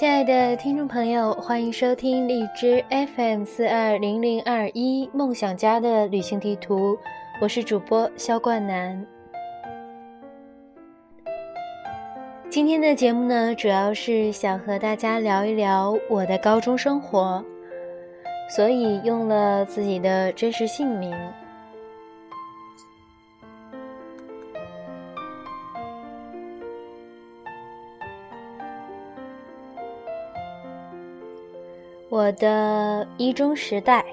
亲爱的听众朋友，欢迎收听荔枝 FM 四二零零二一梦想家的旅行地图，我是主播肖冠南。今天的节目呢，主要是想和大家聊一聊我的高中生活，所以用了自己的真实姓名。我的一中时代，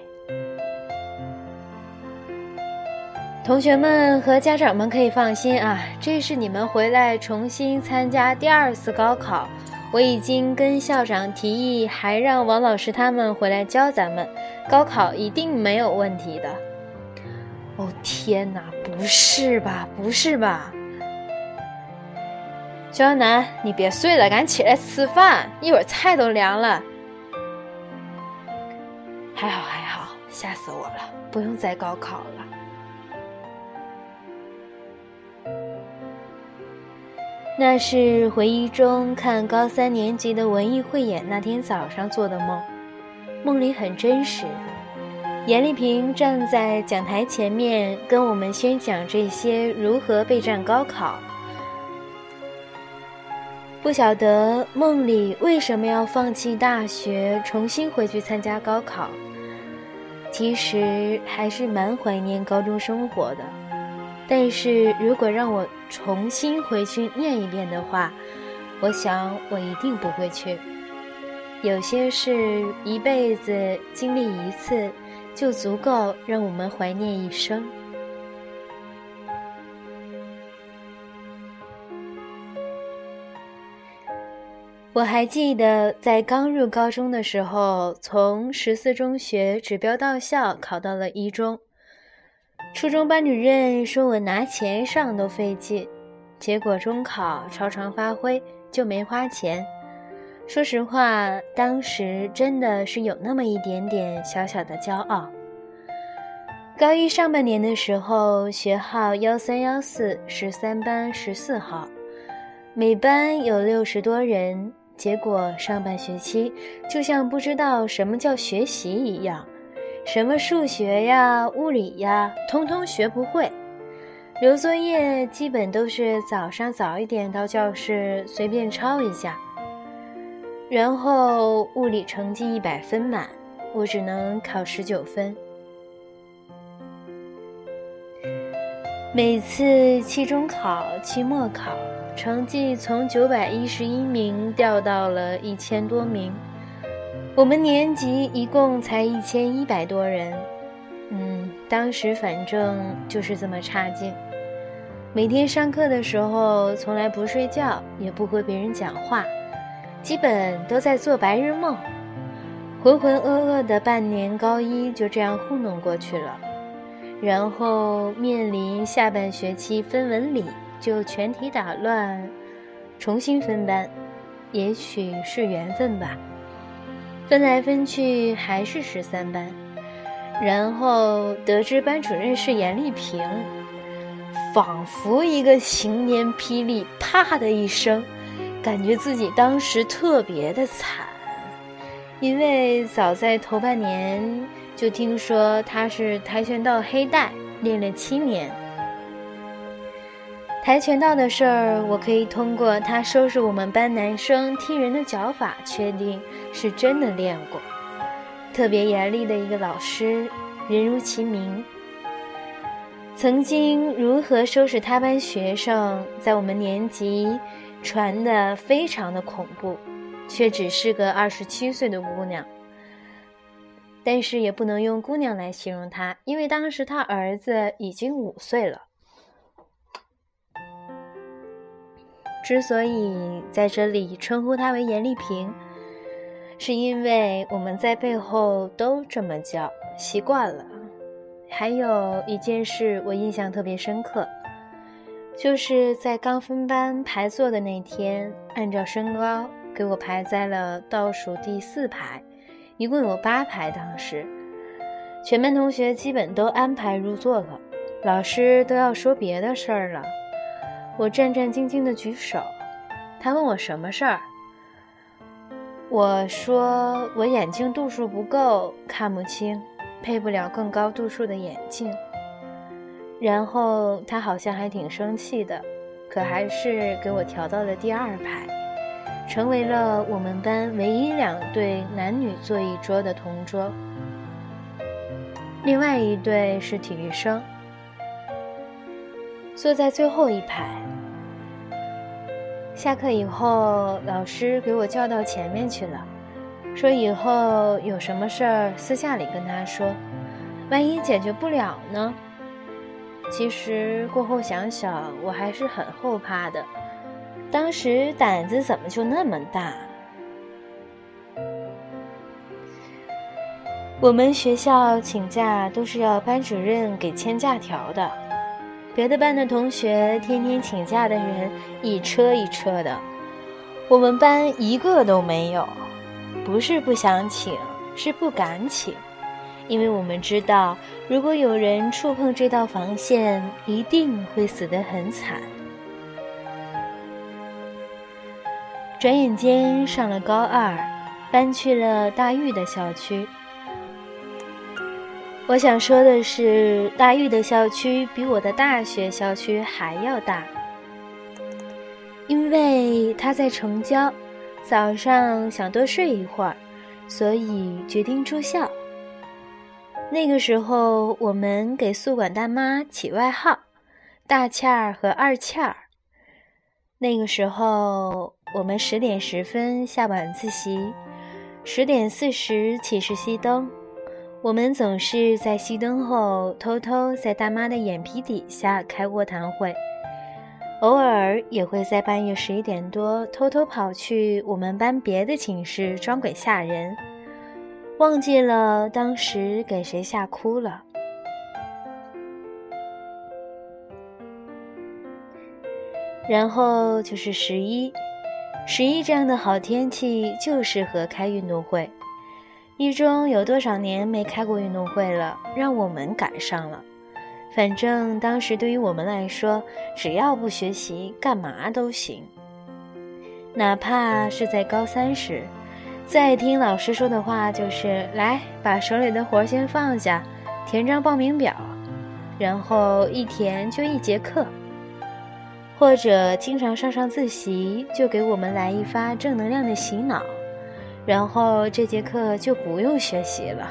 同学们和家长们可以放心啊，这是你们回来重新参加第二次高考。我已经跟校长提议，还让王老师他们回来教咱们，高考一定没有问题的。哦天哪，不是吧？不是吧？肖南，你别睡了，赶紧起来吃饭，一会儿菜都凉了。还好还好，吓死我了！不用再高考了。那是回忆中看高三年级的文艺汇演那天早上做的梦，梦里很真实。严丽萍站在讲台前面，跟我们宣讲这些如何备战高考。不晓得梦里为什么要放弃大学，重新回去参加高考。其实还是蛮怀念高中生活的，但是如果让我重新回去念一遍的话，我想我一定不会去。有些事一辈子经历一次，就足够让我们怀念一生。我还记得在刚入高中的时候，从十四中学指标到校，考到了一中。初中班主任说我拿钱上都费劲，结果中考超常发挥，就没花钱。说实话，当时真的是有那么一点点小小的骄傲。高一上半年的时候，学号幺三幺四十三班十四号，每班有六十多人。结果上半学期就像不知道什么叫学习一样，什么数学呀、物理呀，通通学不会。留作业基本都是早上早一点到教室随便抄一下。然后物理成绩一百分满，我只能考十九分。每次期中考、期末考。成绩从九百一十一名掉到了一千多名，我们年级一共才一千一百多人，嗯，当时反正就是这么差劲。每天上课的时候，从来不睡觉，也不和别人讲话，基本都在做白日梦，浑浑噩噩的半年高一就这样糊弄过去了，然后面临下半学期分文理。就全体打乱，重新分班，也许是缘分吧。分来分去还是十三班，然后得知班主任是严丽萍，仿佛一个晴年霹雳，啪的一声，感觉自己当时特别的惨，因为早在头半年就听说他是跆拳道黑带，练了七年。跆拳道的事儿，我可以通过他收拾我们班男生踢人的脚法，确定是真的练过。特别严厉的一个老师，人如其名。曾经如何收拾他班学生，在我们年级传的非常的恐怖，却只是个二十七岁的姑娘。但是也不能用姑娘来形容她，因为当时他儿子已经五岁了。之所以在这里称呼她为严丽萍，是因为我们在背后都这么叫，习惯了。还有一件事我印象特别深刻，就是在刚分班排座的那天，按照身高给我排在了倒数第四排，一共有八排。当时全班同学基本都安排入座了，老师都要说别的事儿了。我战战兢兢的举手，他问我什么事儿，我说我眼镜度数不够，看不清，配不了更高度数的眼镜。然后他好像还挺生气的，可还是给我调到了第二排，成为了我们班唯一两对男女坐一桌的同桌。另外一对是体育生，坐在最后一排。下课以后，老师给我叫到前面去了，说以后有什么事儿私下里跟他说，万一解决不了呢？其实过后想想，我还是很后怕的，当时胆子怎么就那么大？我们学校请假都是要班主任给签假条的。别的班的同学天天请假的人一车一车的，我们班一个都没有。不是不想请，是不敢请，因为我们知道，如果有人触碰这道防线，一定会死得很惨。转眼间上了高二，搬去了大玉的校区。我想说的是，大玉的校区比我的大学校区还要大，因为他在城郊，早上想多睡一会儿，所以决定住校。那个时候，我们给宿管大妈起外号“大倩儿”和“二倩儿”。那个时候，我们十点十分下晚自习，十点四十起势熄灯。我们总是在熄灯后偷偷在大妈的眼皮底下开卧谈会，偶尔也会在半夜十一点多偷偷跑去我们班别的寝室装鬼吓人，忘记了当时给谁吓哭了。然后就是十一，十一这样的好天气就适合开运动会。一中有多少年没开过运动会了？让我们赶上了。反正当时对于我们来说，只要不学习，干嘛都行。哪怕是在高三时，再听老师说的话就是：“来，把手里的活先放下，填张报名表。”然后一填就一节课。或者经常上上自习，就给我们来一发正能量的洗脑。然后这节课就不用学习了。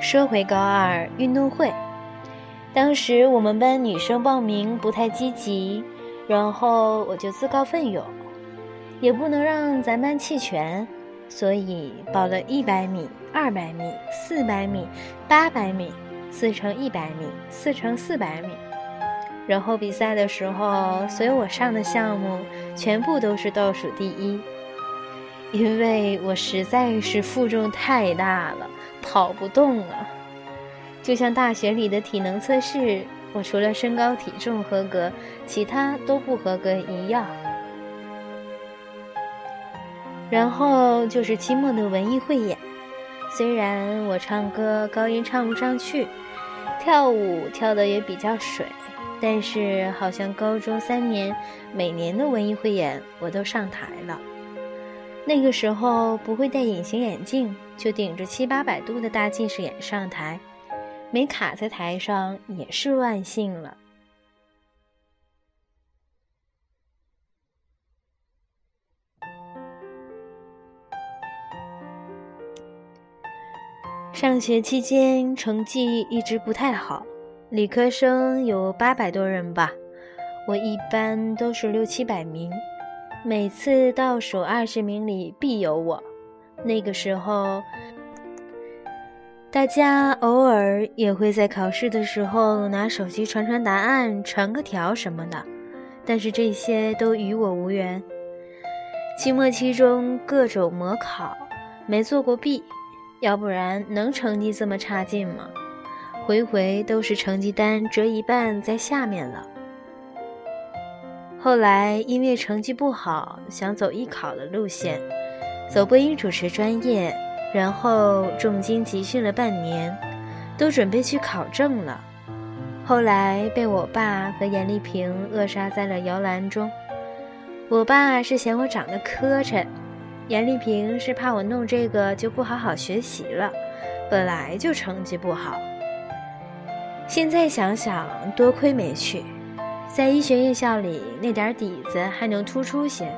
说回高二运动会，当时我们班女生报名不太积极，然后我就自告奋勇，也不能让咱班弃权，所以报了一百米、二百米、四百米、八百米、四乘一百米、四乘四百米。然后比赛的时候，所有我上的项目全部都是倒数第一，因为我实在是负重太大了，跑不动了。就像大学里的体能测试，我除了身高体重合格，其他都不合格一样。然后就是期末的文艺汇演，虽然我唱歌高音唱不上去，跳舞跳的也比较水。但是好像高中三年，每年的文艺汇演我都上台了。那个时候不会戴隐形眼镜，就顶着七八百度的大近视眼上台，没卡在台上也是万幸了。上学期间成绩一直不太好。理科生有八百多人吧，我一般都是六七百名，每次倒数二十名里必有我。那个时候，大家偶尔也会在考试的时候拿手机传传答案、传个条什么的，但是这些都与我无缘。期末期中各种模考，没做过弊，要不然能成绩这么差劲吗？回回都是成绩单折一半在下面了。后来因为成绩不好，想走艺考的路线，走播音主持专业，然后重金集训了半年，都准备去考证了。后来被我爸和严丽萍扼杀在了摇篮中。我爸是嫌我长得磕碜，严丽萍是怕我弄这个就不好好学习了，本来就成绩不好。现在想想，多亏没去，在医学院校里那点底子还能突出些，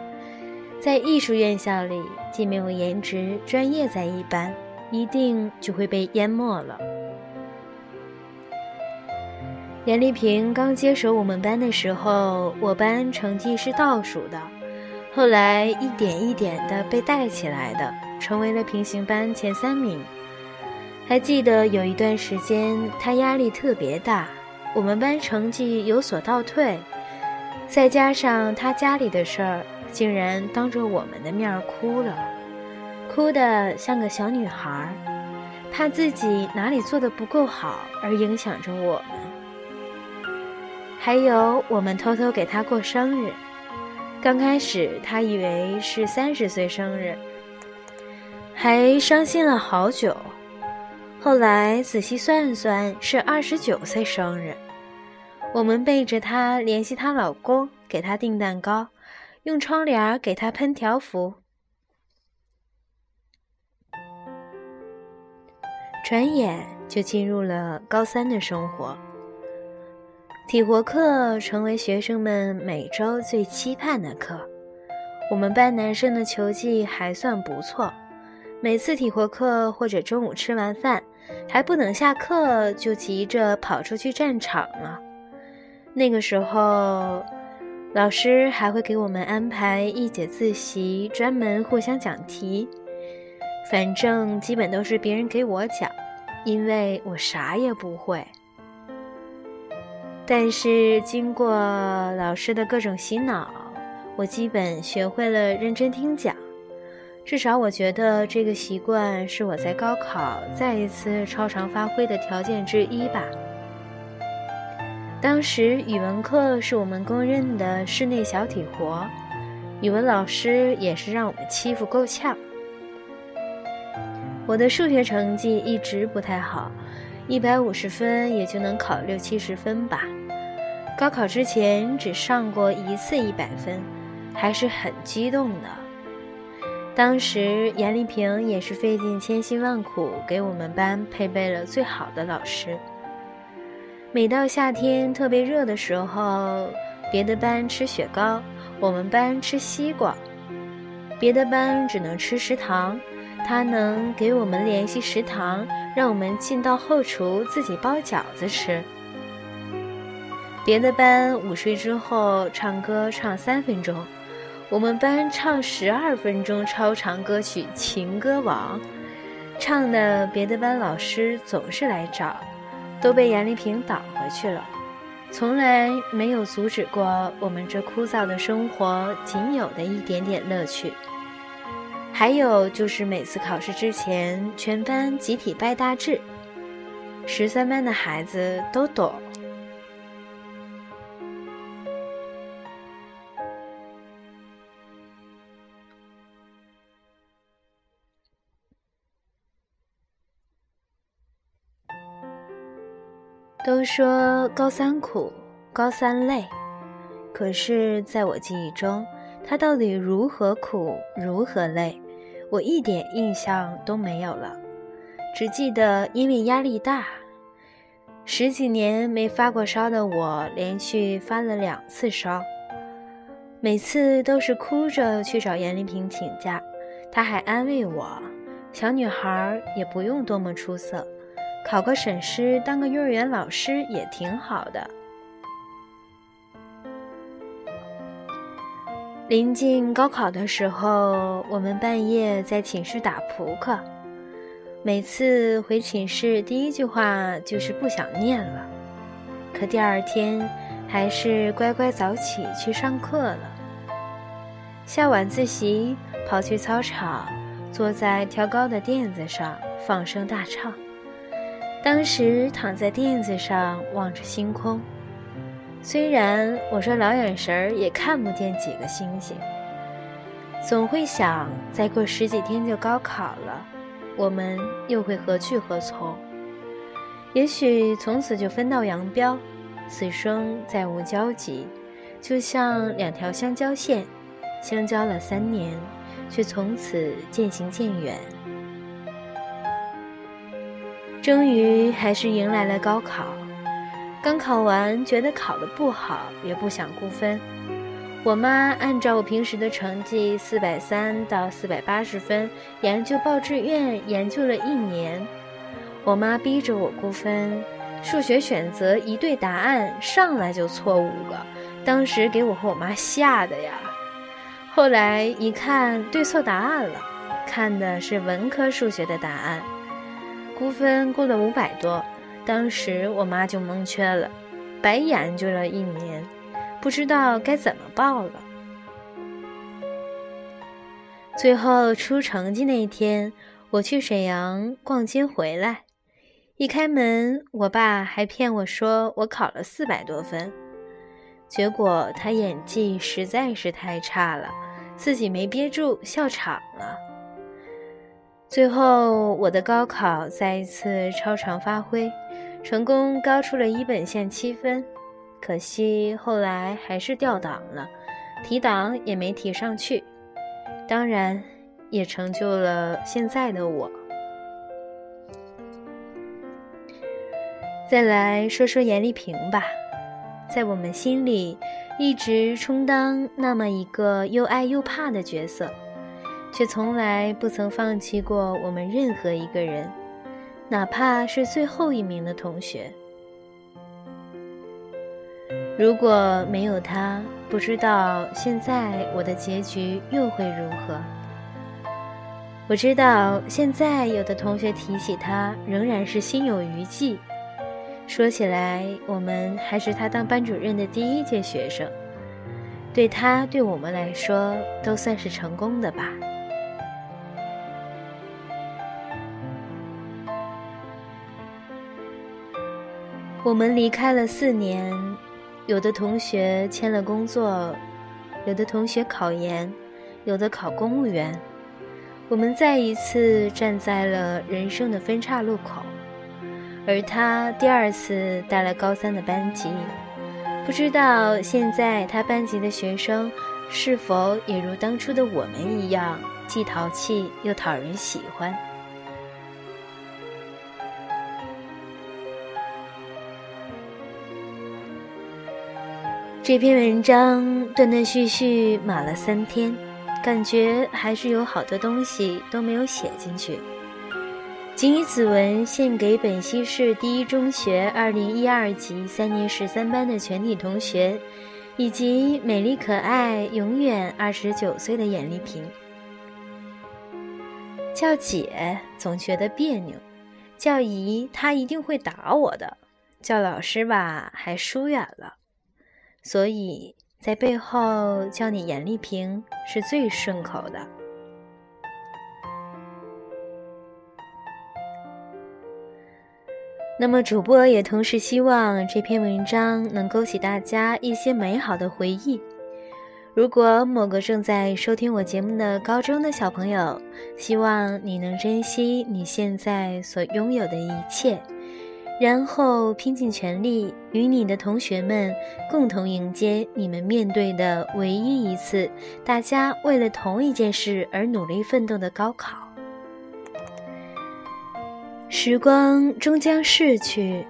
在艺术院校里既没有颜值，专业在一般，一定就会被淹没了。严丽萍刚接手我们班的时候，我班成绩是倒数的，后来一点一点的被带起来的，成为了平行班前三名。还记得有一段时间，他压力特别大，我们班成绩有所倒退，再加上他家里的事儿，竟然当着我们的面哭了，哭得像个小女孩，怕自己哪里做的不够好而影响着我们。还有，我们偷偷给他过生日。刚开始，他以为是三十岁生日，还伤心了好久。后来仔细算算，是二十九岁生日。我们背着她联系她老公，给她订蛋糕，用窗帘给她喷条幅。转眼就进入了高三的生活。体活课成为学生们每周最期盼的课。我们班男生的球技还算不错，每次体活课或者中午吃完饭，还不等下课就急着跑出去战场了。那个时候，老师还会给我们安排一节自习，专门互相讲题。反正基本都是别人给我讲，因为我啥也不会。但是经过老师的各种洗脑，我基本学会了认真听讲。至少我觉得这个习惯是我在高考再一次超常发挥的条件之一吧。当时语文课是我们公认的室内小体活，语文老师也是让我们欺负够呛。我的数学成绩一直不太好。一百五十分也就能考六七十分吧。高考之前只上过一次一百分，还是很激动的。当时严丽萍也是费尽千辛万苦给我们班配备了最好的老师。每到夏天特别热的时候，别的班吃雪糕，我们班吃西瓜；别的班只能吃食堂。他能给我们联系食堂，让我们进到后厨自己包饺子吃。别的班午睡之后唱歌唱三分钟，我们班唱十二分钟超长歌曲《情歌王》，唱的别的班老师总是来找，都被严丽萍挡回去了，从来没有阻止过我们这枯燥的生活仅有的一点点乐趣。还有就是每次考试之前，全班集体拜大志。十三班的孩子都懂。都说高三苦，高三累，可是在我记忆中，它到底如何苦，如何累？我一点印象都没有了，只记得因为压力大，十几年没发过烧的我，连续发了两次烧，每次都是哭着去找严丽萍请假，她还安慰我：“小女孩也不用多么出色，考个省师当个幼儿园老师也挺好的。”临近高考的时候，我们半夜在寝室打扑克。每次回寝室，第一句话就是不想念了。可第二天，还是乖乖早起去上课了。下晚自习，跑去操场，坐在挑高的垫子上放声大唱。当时躺在垫子上，望着星空。虽然我说老眼神儿也看不见几个星星，总会想再过十几天就高考了，我们又会何去何从？也许从此就分道扬镳，此生再无交集，就像两条相交线，相交了三年，却从此渐行渐远。终于还是迎来了高考，刚考完，觉得考得不好，也不想估分。我妈按照我平时的成绩四百三到四百八十分，研究报志愿研究了一年。我妈逼着我估分，数学选择一对答案上来就错五个，当时给我和我妈吓的呀。后来一看对错答案了，看的是文科数学的答案，估分估了五百多，当时我妈就蒙圈了，白研究了一年。不知道该怎么报了。最后出成绩那天，我去沈阳逛街回来，一开门，我爸还骗我说我考了四百多分，结果他演技实在是太差了，自己没憋住笑场了。最后我的高考再一次超常发挥，成功高出了一本线七分。可惜后来还是掉档了，提档也没提上去，当然也成就了现在的我。再来说说严丽萍吧，在我们心里一直充当那么一个又爱又怕的角色，却从来不曾放弃过我们任何一个人，哪怕是最后一名的同学。如果没有他，不知道现在我的结局又会如何。我知道现在有的同学提起他，仍然是心有余悸。说起来，我们还是他当班主任的第一届学生，对他，对我们来说，都算是成功的吧。我们离开了四年。有的同学签了工作，有的同学考研，有的考公务员。我们再一次站在了人生的分岔路口，而他第二次带了高三的班级，不知道现在他班级的学生是否也如当初的我们一样，既淘气又讨人喜欢。这篇文章断断续续码了三天，感觉还是有好多东西都没有写进去。谨以此文献给本溪市第一中学二零一二级三年十三班的全体同学，以及美丽可爱、永远二十九岁的严丽萍。叫姐总觉得别扭，叫姨她一定会打我的，叫老师吧还疏远了。所以在背后叫你严丽萍是最顺口的。那么，主播也同时希望这篇文章能勾起大家一些美好的回忆。如果某个正在收听我节目的高中的小朋友，希望你能珍惜你现在所拥有的一切。然后拼尽全力与你的同学们共同迎接你们面对的唯一一次，大家为了同一件事而努力奋斗的高考。时光终将逝去，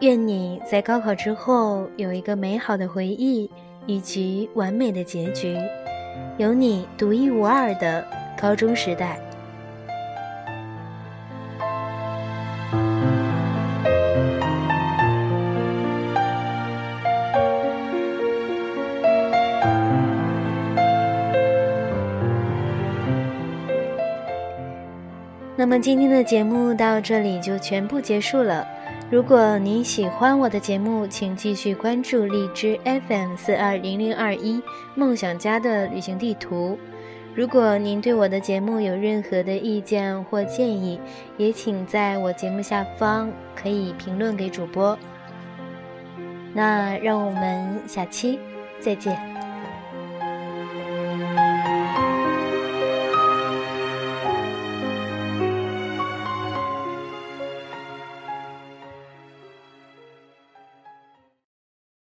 愿你在高考之后有一个美好的回忆以及完美的结局，有你独一无二的高中时代。那么今天的节目到这里就全部结束了。如果您喜欢我的节目，请继续关注荔枝 FM 四二零零二一梦想家的旅行地图。如果您对我的节目有任何的意见或建议，也请在我节目下方可以评论给主播。那让我们下期再见。